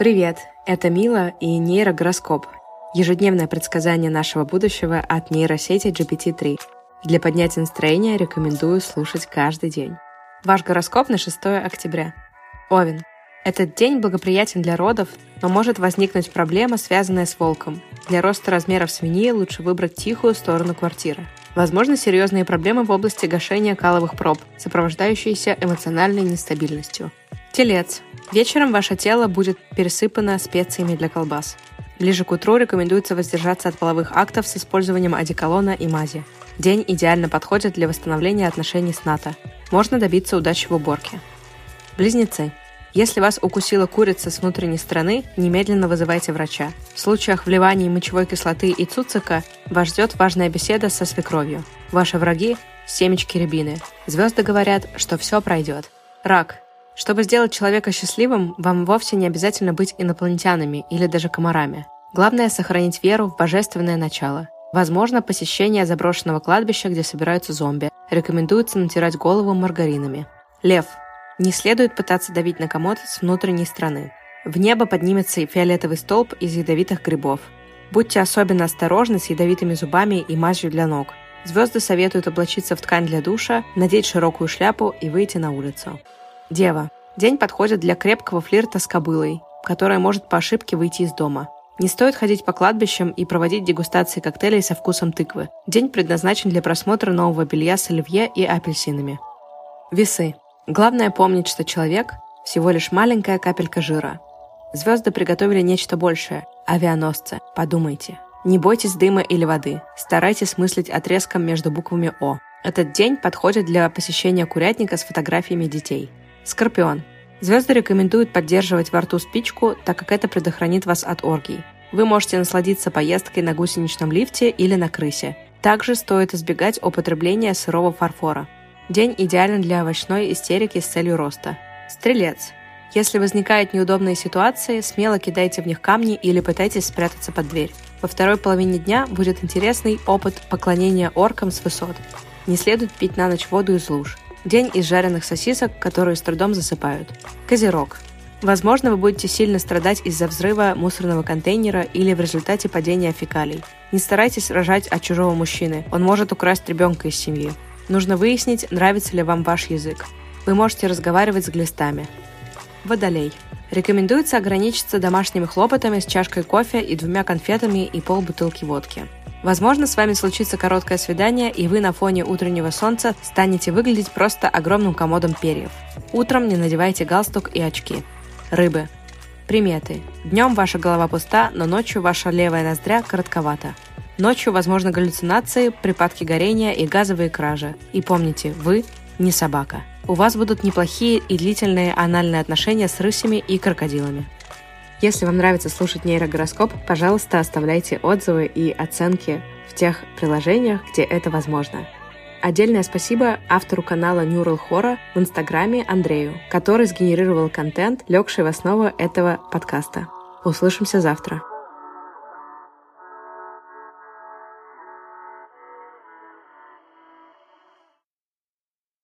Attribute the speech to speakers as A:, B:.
A: Привет, это Мила и нейрогороскоп. Ежедневное предсказание нашего будущего от нейросети GPT-3. Для поднятия настроения рекомендую слушать каждый день. Ваш гороскоп на 6 октября. Овен. Этот день благоприятен для родов, но может возникнуть проблема, связанная с волком. Для роста размеров свиньи лучше выбрать тихую сторону квартиры. Возможно, серьезные проблемы в области гашения каловых проб, сопровождающиеся эмоциональной нестабильностью. Телец. Вечером ваше тело будет пересыпано специями для колбас. Ближе к утру рекомендуется воздержаться от половых актов с использованием одеколона и мази. День идеально подходит для восстановления отношений с НАТО. Можно добиться удачи в уборке. Близнецы. Если вас укусила курица с внутренней стороны, немедленно вызывайте врача. В случаях вливания мочевой кислоты и цуцика вас ждет важная беседа со свекровью. Ваши враги – семечки рябины. Звезды говорят, что все пройдет. Рак. Чтобы сделать человека счастливым, вам вовсе не обязательно быть инопланетянами или даже комарами. Главное – сохранить веру в божественное начало. Возможно, посещение заброшенного кладбища, где собираются зомби. Рекомендуется натирать голову маргаринами. Лев. Не следует пытаться давить на комод с внутренней стороны. В небо поднимется фиолетовый столб из ядовитых грибов. Будьте особенно осторожны с ядовитыми зубами и мазью для ног. Звезды советуют облачиться в ткань для душа, надеть широкую шляпу и выйти на улицу. Дева. День подходит для крепкого флирта с кобылой, которая может по ошибке выйти из дома. Не стоит ходить по кладбищам и проводить дегустации коктейлей со вкусом тыквы. День предназначен для просмотра нового белья с оливье и апельсинами. Весы. Главное помнить, что человек – всего лишь маленькая капелька жира. Звезды приготовили нечто большее. Авианосцы. Подумайте. Не бойтесь дыма или воды. Старайтесь мыслить отрезком между буквами «О». Этот день подходит для посещения курятника с фотографиями детей. Скорпион. Звезды рекомендуют поддерживать во рту спичку, так как это предохранит вас от оргий. Вы можете насладиться поездкой на гусеничном лифте или на крысе. Также стоит избегать употребления сырого фарфора. День идеален для овощной истерики с целью роста. Стрелец. Если возникают неудобные ситуации, смело кидайте в них камни или пытайтесь спрятаться под дверь. Во второй половине дня будет интересный опыт поклонения оркам с высот. Не следует пить на ночь воду из луж. День из жареных сосисок, которые с трудом засыпают. Козерог. Возможно, вы будете сильно страдать из-за взрыва мусорного контейнера или в результате падения фекалий. Не старайтесь рожать от чужого мужчины, он может украсть ребенка из семьи. Нужно выяснить, нравится ли вам ваш язык. Вы можете разговаривать с глистами. Водолей. Рекомендуется ограничиться домашними хлопотами с чашкой кофе и двумя конфетами и полбутылки водки. Возможно, с вами случится короткое свидание, и вы на фоне утреннего солнца станете выглядеть просто огромным комодом перьев. Утром не надевайте галстук и очки. Рыбы. Приметы. Днем ваша голова пуста, но ночью ваша левая ноздря коротковата. Ночью возможны галлюцинации, припадки горения и газовые кражи. И помните, вы не собака. У вас будут неплохие и длительные анальные отношения с рысями и крокодилами. Если вам нравится слушать нейрогороскоп, пожалуйста, оставляйте отзывы и оценки в тех приложениях, где это возможно. Отдельное спасибо автору канала Neural Horror в Инстаграме Андрею, который сгенерировал контент, легший в основу этого подкаста. Услышимся завтра.